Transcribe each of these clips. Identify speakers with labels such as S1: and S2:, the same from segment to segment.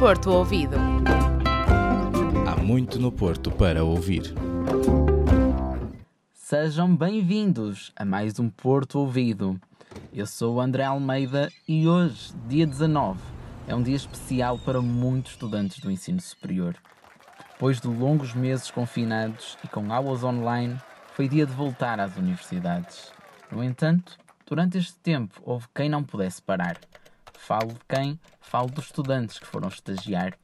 S1: Porto Ouvido.
S2: Há muito no Porto para ouvir.
S3: Sejam bem-vindos a mais um Porto Ouvido. Eu sou o André Almeida e hoje, dia 19, é um dia especial para muitos estudantes do ensino superior. Depois de longos meses confinados e com aulas online, foi dia de voltar às universidades. No entanto, durante este tempo houve quem não pudesse parar. Falo de quem? Falo dos estudantes que foram estagiar.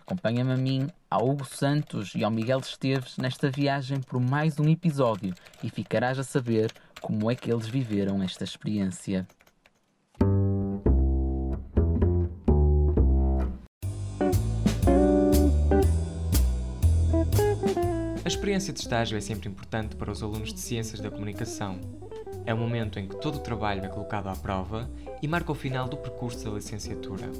S3: Acompanha-me a mim, ao Hugo Santos e ao Miguel Esteves nesta viagem por mais um episódio e ficarás a saber como é que eles viveram esta experiência.
S4: A experiência de estágio é sempre importante para os alunos de Ciências da Comunicação. É o momento em que todo o trabalho é colocado à prova e marca o final do percurso da licenciatura.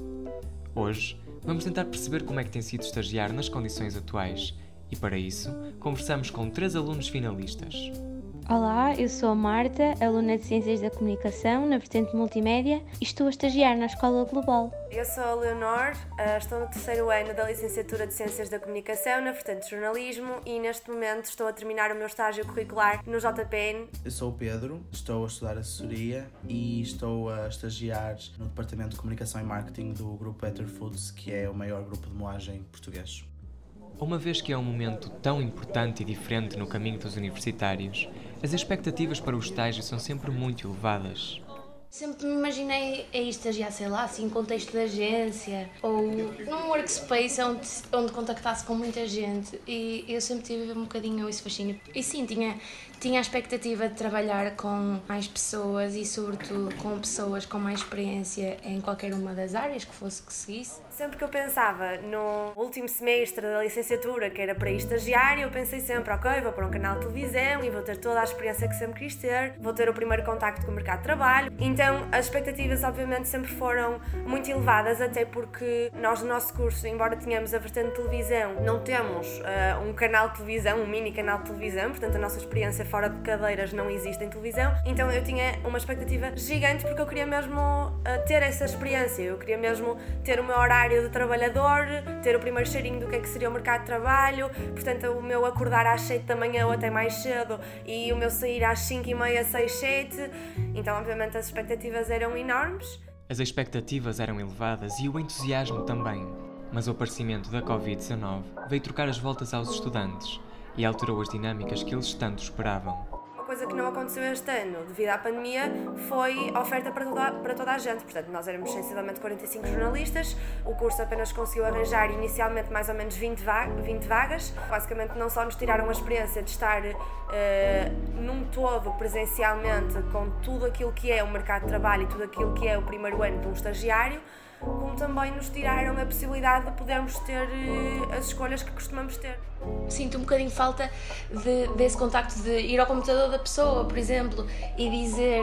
S4: Hoje, vamos tentar perceber como é que tem sido estagiar nas condições atuais e, para isso, conversamos com três alunos finalistas.
S5: Olá, eu sou a Marta, aluna de Ciências da Comunicação na vertente multimédia e estou a estagiar na Escola Global.
S6: Eu sou a Leonor, eh, estou no terceiro ano da licenciatura de Ciências da Comunicação na vertente jornalismo e neste momento estou a terminar o meu estágio curricular no JPN.
S7: Eu sou o Pedro, estou a estudar assessoria e estou a estagiar no Departamento de Comunicação e Marketing do grupo Better Foods, que é o maior grupo de moagem português.
S4: Uma vez que é um momento tão importante e diferente no caminho dos universitários, as expectativas para o estágio são sempre muito elevadas.
S8: Sempre me imaginei a estagiar, sei lá, assim, em contexto de agência ou num workspace onde, onde contactasse com muita gente e eu sempre tive um bocadinho esse fascínio. E sim, tinha, tinha a expectativa de trabalhar com mais pessoas e, sobretudo, com pessoas com mais experiência em qualquer uma das áreas que fosse que seguisse.
S6: Sempre que eu pensava no último semestre da licenciatura, que era para estagiar, eu pensei sempre, ok, vou para um canal de televisão e vou ter toda a experiência que sempre quis ter, vou ter o primeiro contacto com o mercado de trabalho. Então, as expectativas, obviamente, sempre foram muito elevadas, até porque nós, no nosso curso, embora tenhamos a vertente de televisão, não temos uh, um canal de televisão, um mini canal de televisão, portanto, a nossa experiência fora de cadeiras não existe em televisão. Então, eu tinha uma expectativa gigante porque eu queria mesmo uh, ter essa experiência, eu queria mesmo ter o meu horário do trabalhador, ter o primeiro cheirinho do que é que seria o mercado de trabalho, portanto o meu acordar às 7 da manhã ou até mais cedo e o meu sair às 5 e meia, 6, 7, então obviamente as expectativas eram enormes.
S4: As expectativas eram elevadas e o entusiasmo também, mas o aparecimento da Covid-19 veio trocar as voltas aos estudantes e alterou as dinâmicas que eles tanto esperavam
S6: coisa que não aconteceu este ano, devido à pandemia, foi oferta para toda, para toda a gente. Portanto, nós éramos sensivelmente 45 jornalistas, o curso apenas conseguiu arranjar inicialmente mais ou menos 20, va 20 vagas. Basicamente, não só nos tiraram a experiência de estar uh, num todo presencialmente com tudo aquilo que é o mercado de trabalho e tudo aquilo que é o primeiro ano de um estagiário, como também nos tiraram a possibilidade de podermos ter uh, as escolhas que costumamos ter.
S8: Sinto um bocadinho falta de, desse contacto de ir ao computador da pessoa, por exemplo, e dizer: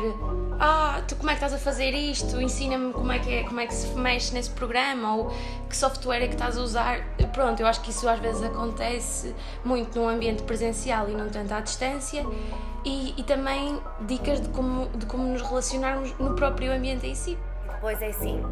S8: Ah, tu como é que estás a fazer isto? Ensina-me como, é que é, como é que se mexe nesse programa ou que software é que estás a usar. Pronto, eu acho que isso às vezes acontece muito num ambiente presencial e não tanto à distância. E, e também dicas de como, de como nos relacionarmos no próprio ambiente em si.
S6: Pois é, sim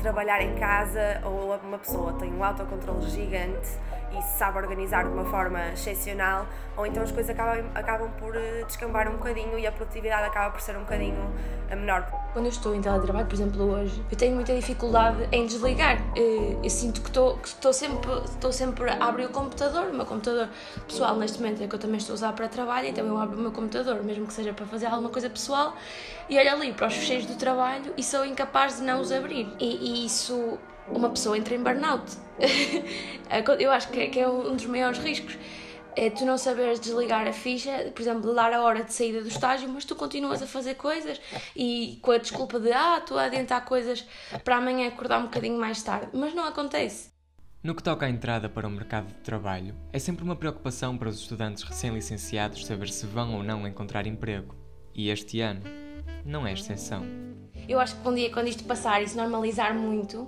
S6: trabalhar em casa ou uma pessoa tem um autocontrole gigante e se sabe organizar de uma forma excepcional, ou então as coisas acabam, acabam por eh, descambar um bocadinho e a produtividade acaba por ser um bocadinho eh, menor.
S8: Quando eu estou em teletrabalho, por exemplo, hoje, eu tenho muita dificuldade em desligar. Eh, eu sinto que estou, que estou, sempre, estou sempre a abrir o computador, o meu computador pessoal neste momento é que eu também estou a usar para trabalho, então eu abro o meu computador, mesmo que seja para fazer alguma coisa pessoal, e olho ali para os fecheiros do trabalho e sou incapaz de não os abrir. E, e isso uma pessoa entra em burnout. eu acho que é, que é um dos maiores riscos. É tu não saberes desligar a ficha, por exemplo, dar a hora de saída do estágio, mas tu continuas a fazer coisas e com a desculpa de ah, estou a adiantar coisas para amanhã acordar um bocadinho mais tarde. Mas não acontece.
S4: No que toca à entrada para o mercado de trabalho, é sempre uma preocupação para os estudantes recém-licenciados saber se vão ou não encontrar emprego. E este ano não é exceção.
S8: Eu acho que um dia, quando isto passar e se normalizar muito,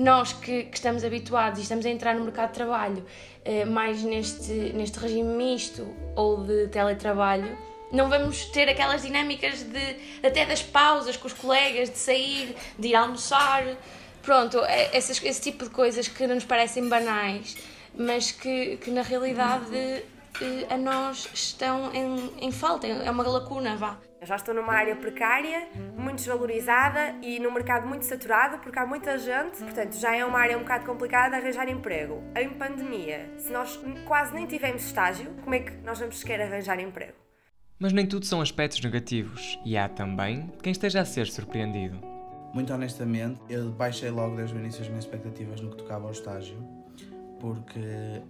S8: nós que, que, estamos habituados e estamos a entrar no mercado de trabalho eh, mais neste, neste regime misto ou de teletrabalho, não vamos ter aquelas dinâmicas de até das pausas com os colegas, de sair, de ir almoçar. Pronto, é, esse tipo de coisas que nos parecem banais, mas que, que na realidade eh, a nós estão em, em falta, é uma lacuna, vá.
S6: Eu já estou numa área precária, muito desvalorizada e num mercado muito saturado, porque há muita gente, portanto já é uma área um bocado complicada de arranjar emprego. Em pandemia, se nós quase nem tivemos estágio, como é que nós vamos sequer arranjar emprego?
S4: Mas nem tudo são aspectos negativos, e há também quem esteja a ser surpreendido.
S7: Muito honestamente, eu baixei logo desde o início as minhas expectativas no que tocava ao estágio, porque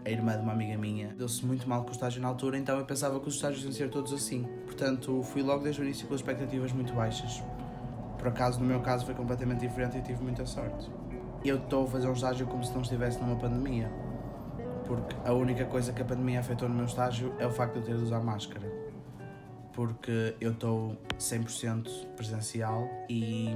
S7: a irmã de uma amiga minha deu-se muito mal com o estágio na altura, então eu pensava que os estágios iam ser todos assim. Portanto, fui logo desde o início com as expectativas muito baixas. Por acaso, no meu caso, foi completamente diferente e tive muita sorte. Eu estou a fazer um estágio como se não estivesse numa pandemia, porque a única coisa que a pandemia afetou no meu estágio é o facto de eu ter de usar máscara porque eu estou 100% presencial e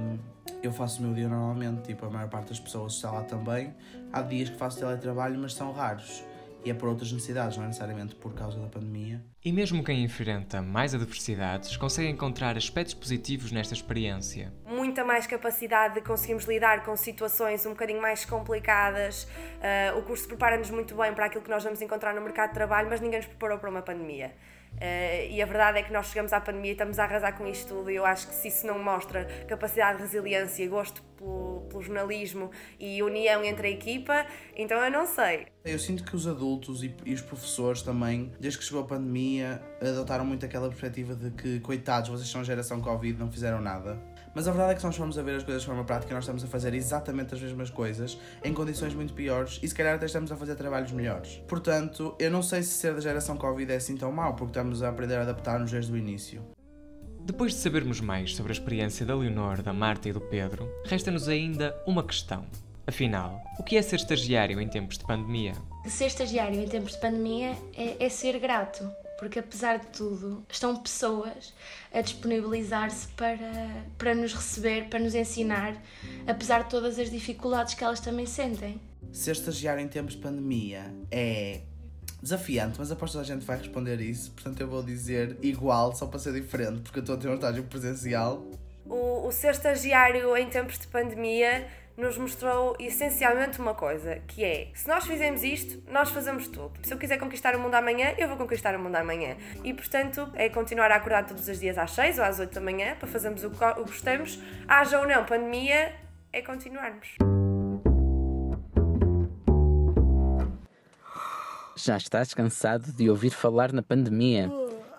S7: eu faço o meu dia normalmente, tipo, a maior parte das pessoas está lá também. Há dias que faço teletrabalho, mas são raros. E é por outras necessidades, não é necessariamente por causa da pandemia.
S4: E mesmo quem enfrenta mais adversidades consegue encontrar aspectos positivos nesta experiência.
S6: Muita mais capacidade de conseguirmos lidar com situações um bocadinho mais complicadas. Uh, o curso prepara-nos muito bem para aquilo que nós vamos encontrar no mercado de trabalho, mas ninguém nos preparou para uma pandemia. Uh, e a verdade é que nós chegamos à pandemia e estamos a arrasar com isto tudo. E eu acho que se isso não mostra capacidade de resiliência, gosto pelo, pelo, jornalismo e união entre a equipa, então eu não sei.
S7: Eu sinto que os adultos e, e, os professores também, desde que chegou a pandemia, adotaram muito aquela perspectiva de que, coitados, vocês são a geração Covid, não fizeram nada. Mas a verdade é que se nós formos a ver as coisas de forma prática, nós estamos a fazer exatamente as mesmas coisas, em condições muito piores e se calhar até estamos a fazer trabalhos melhores. Portanto, eu não sei se ser da geração Covid é assim tão mau, porque estamos a aprender a adaptar-nos desde o início.
S4: Depois de sabermos mais sobre a experiência da Leonor, da Marta e do Pedro, resta-nos ainda uma questão. Afinal, o que é ser estagiário em tempos de pandemia?
S8: Ser estagiário em tempos de pandemia é, é ser grato porque apesar de tudo, estão pessoas a disponibilizar-se para, para nos receber, para nos ensinar, apesar de todas as dificuldades que elas também sentem.
S7: Ser estagiário em tempos de pandemia é desafiante, mas aposto que a gente vai responder isso, portanto eu vou dizer igual, só para ser diferente, porque eu estou a ter um estágio presencial.
S6: O, o ser estagiário em tempos de pandemia nos mostrou essencialmente uma coisa, que é, se nós fizermos isto, nós fazemos tudo. Se eu quiser conquistar o mundo amanhã, eu vou conquistar o mundo amanhã. E, portanto, é continuar a acordar todos os dias às 6 ou às 8 da manhã, para fazermos o que gostamos, haja ou não pandemia, é continuarmos.
S3: Já estás cansado de ouvir falar na pandemia?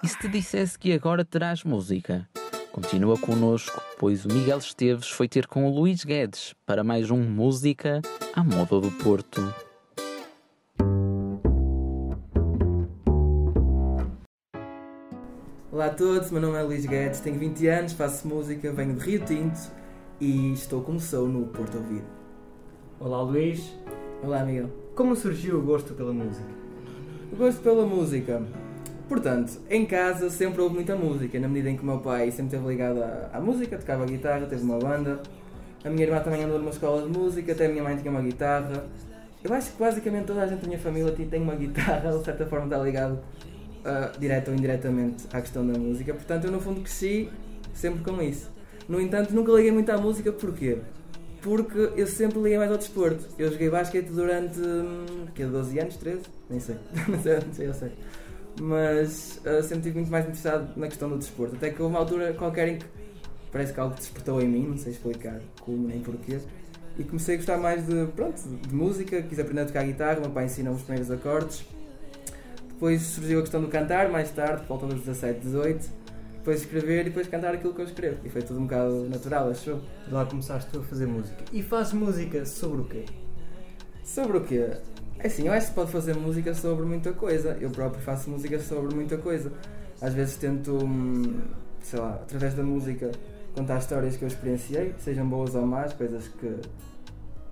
S3: E se te dissesse que agora terás música? Continua connosco, pois o Miguel Esteves foi ter com o Luís Guedes para mais um Música à Moda do Porto.
S1: Olá a todos, meu nome é Luís Guedes, tenho 20 anos, faço música, venho de Rio Tinto e estou como sou no Porto Ouvido.
S9: Olá Luís.
S1: Olá Miguel.
S9: Como surgiu o gosto pela música?
S1: O gosto pela música Portanto, em casa sempre houve muita música, na medida em que o meu pai sempre esteve ligado à, à música, tocava guitarra, teve uma banda. A minha irmã também andou numa escola de música, até a minha mãe tinha uma guitarra. Eu acho que basicamente toda a gente da minha família tem uma guitarra, de certa forma está ligado uh, direto ou indiretamente à questão da música. Portanto, eu no fundo cresci sempre com isso. No entanto, nunca liguei muito à música, porquê? Porque eu sempre liguei mais ao desporto. Eu joguei basquete durante. Hum, que 12 anos? 13? Nem sei, não sei, eu sei mas uh, sempre estive muito mais interessado na questão do desporto. Até que houve uma altura qualquer em que parece que algo despertou em mim, não sei explicar como nem porquê, e comecei a gostar mais de, pronto, de música, quis aprender a tocar guitarra, meu pai ensinou os primeiros acordes. Depois surgiu a questão do cantar, mais tarde, por volta dos 17, 18. Depois escrever e depois cantar aquilo que eu escrevo. E foi tudo um bocado natural, acho
S9: De lá começaste tu a fazer música. E fazes música sobre o quê?
S1: Sobre o quê? É assim, eu acho que pode fazer música sobre muita coisa. Eu próprio faço música sobre muita coisa. Às vezes tento, hum, sei lá, através da música, contar histórias que eu experienciei, sejam boas ou más, coisas que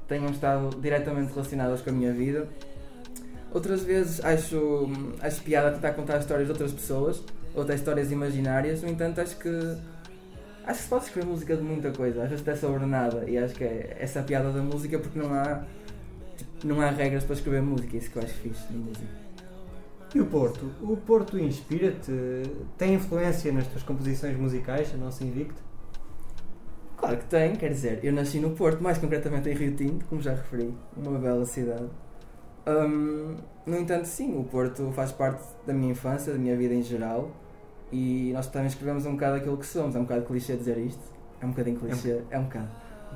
S1: tenham estado diretamente relacionadas com a minha vida. Outras vezes acho, hum, acho piada tentar contar histórias de outras pessoas, outras histórias imaginárias, no entanto acho que acho que se pode escrever música de muita coisa, às vezes até sobre nada, e acho que é essa piada da música porque não há não há regras para escrever música, é isso que eu acho fixe na música.
S9: E o Porto? O Porto inspira-te? Tem influência nas tuas composições musicais, a nossa Invicto?
S1: Claro que tem, quer dizer, eu nasci no Porto, mais concretamente em Rio Tinto, como já referi, uma bela cidade. Hum, no entanto, sim, o Porto faz parte da minha infância, da minha vida em geral, e nós também escrevemos um bocado aquilo que somos. É um bocado clichê dizer isto, é um bocadinho clichê, é um bocado.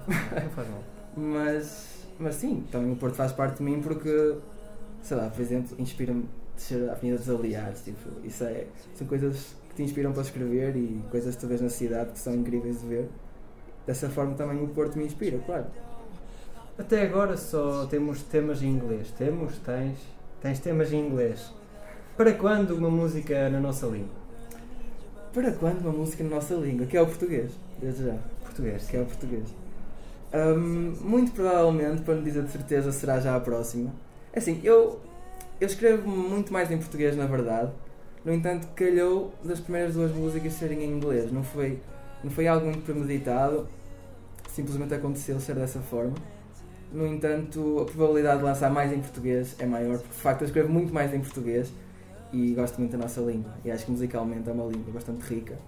S9: Não faz mal.
S1: Mas, mas sim, também o Porto faz parte de mim porque, sei lá, por exemplo, inspira-me descer a Avenida dos Aliados. Tipo, isso é, são coisas que te inspiram para escrever e coisas que tu vês na cidade que são incríveis de ver. Dessa forma também o Porto me inspira, claro.
S9: Até agora só temos temas em inglês. Temos, tens, tens temas em inglês. Para quando uma música na nossa língua?
S1: Para quando uma música na nossa língua? Que é o português, desde já.
S9: Português.
S1: Que é o português. Hum, muito provavelmente, para não dizer de certeza, será já a próxima. É Assim, eu, eu escrevo muito mais em português, na verdade. No entanto, calhou das primeiras duas músicas serem em inglês. Não foi, não foi algo muito premeditado. Simplesmente aconteceu ser dessa forma. No entanto, a probabilidade de lançar mais em português é maior, porque de facto eu escrevo muito mais em português e gosto muito da nossa língua. E acho que musicalmente é uma língua bastante rica.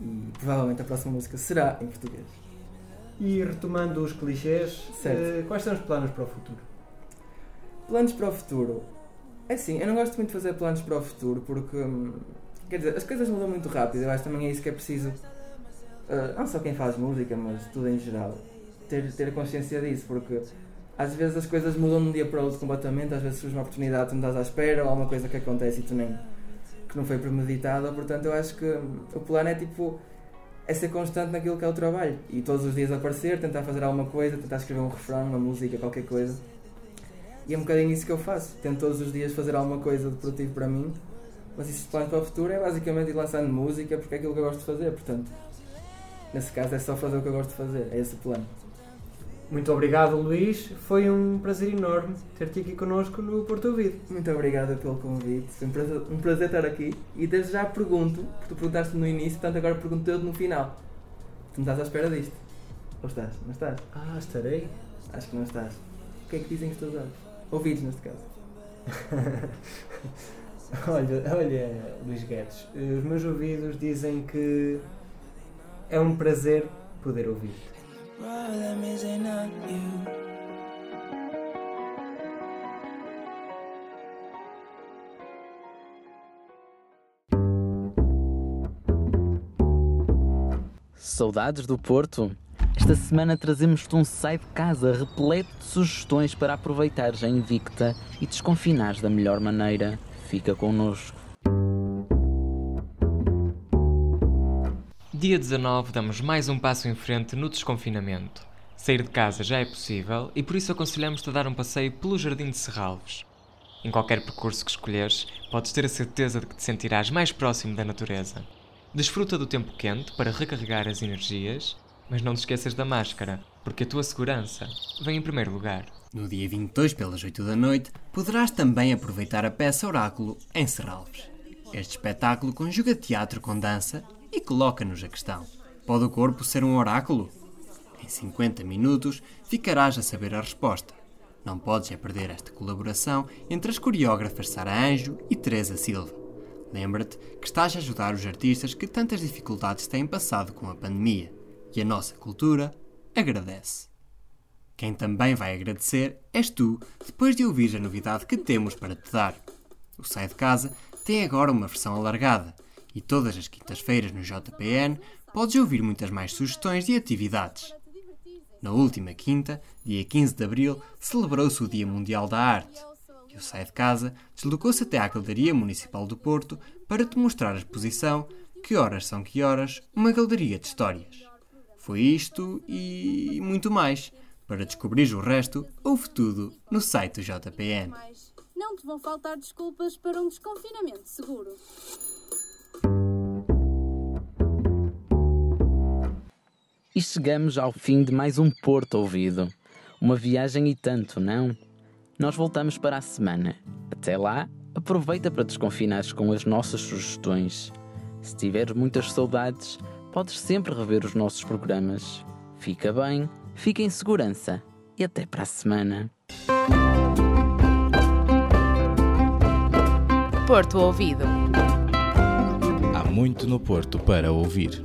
S1: E provavelmente a próxima música será em português.
S9: E retomando os clichês,
S1: Certo.
S9: eh, quais são os planos para o futuro?
S1: Planos para o futuro. É assim, eu não gosto muito de fazer planos para o futuro porque, hum, quer dizer, as coisas mudam muito rápido. Eu acho também é isso que é preciso, ah, não só quem faz música, mas tudo em geral, ter, ter consciência disso, porque às vezes as coisas mudam de um dia para o outro completamente, às vezes surge uma oportunidade que tu não estás à espera, ou alguma coisa que acontece e tu nem, que não foi premeditada, portanto eu acho que hum, o plano é tipo, é ser constante naquilo que é o trabalho, e todos os dias aparecer, tentar fazer alguma coisa, tentar escrever um refrão, uma música, qualquer coisa. E é um bocadinho isso que eu faço. Tento todos os dias fazer alguma coisa de produtivo para mim. Mas isso plano para o futuro é basicamente ir lançando música porque é aquilo que eu gosto de fazer. Portanto, nesse caso é só fazer o que eu gosto de fazer. É esse o plano.
S9: Muito obrigado, Luís. Foi um prazer enorme ter-te aqui connosco no Porto Ouvido.
S1: Muito obrigado pelo convite. Um prazer, um prazer estar aqui. E desde já pergunto, porque tu perguntaste no início, portanto agora pergunto eu no final. Tu não estás à espera disto? Ou estás? Não estás?
S9: Ah, estarei.
S1: Acho que não estás. O que é que dizem os teus olhos? Ouvidos, neste caso.
S9: olha, olha, Luís Guedes, os meus ouvidos dizem que é um prazer poder ouvir-te.
S3: Saudades do Porto? Esta semana trazemos-te um sai de casa repleto de sugestões para aproveitares a Invicta e desconfinares da melhor maneira. Fica connosco.
S4: Dia 19 damos mais um passo em frente no desconfinamento. Sair de casa já é possível e por isso aconselhamos-te a dar um passeio pelo Jardim de Serralves. Em qualquer percurso que escolheres, podes ter a certeza de que te sentirás mais próximo da natureza. Desfruta do tempo quente para recarregar as energias, mas não te esqueças da máscara, porque a tua segurança vem em primeiro lugar.
S10: No dia 22, pelas 8 da noite, poderás também aproveitar a peça Oráculo em Serralves. Este espetáculo conjuga teatro com dança e coloca-nos a questão: pode o corpo ser um oráculo? Em 50 minutos ficarás a saber a resposta. Não podes é perder esta colaboração entre as coreógrafas Sara Anjo e Teresa Silva. Lembra-te que estás a ajudar os artistas que tantas dificuldades têm passado com a pandemia. E a nossa cultura agradece. Quem também vai agradecer és tu, depois de ouvir a novidade que temos para te dar. O Sai de Casa tem agora uma versão alargada e todas as quintas-feiras no JPN podes ouvir muitas mais sugestões de atividades. Na última quinta, dia 15 de abril, celebrou-se o Dia Mundial da Arte e o Sai de Casa deslocou-se até à Galeria Municipal do Porto para te mostrar a exposição Que Horas São Que Horas, uma galeria de histórias. Foi isto e muito mais. Para descobrir o resto, ouve tudo no site do JPN.
S11: Não te vão faltar desculpas para um desconfinamento seguro.
S3: E chegamos ao fim de mais um Porto Ouvido. Uma viagem e tanto, não? Nós voltamos para a semana. Até lá, aproveita para desconfinares com as nossas sugestões. Se tiveres muitas saudades, podes sempre rever os nossos programas. Fica bem, fica em segurança e até para a semana.
S12: Porto Ouvido.
S2: Há muito no Porto para ouvir.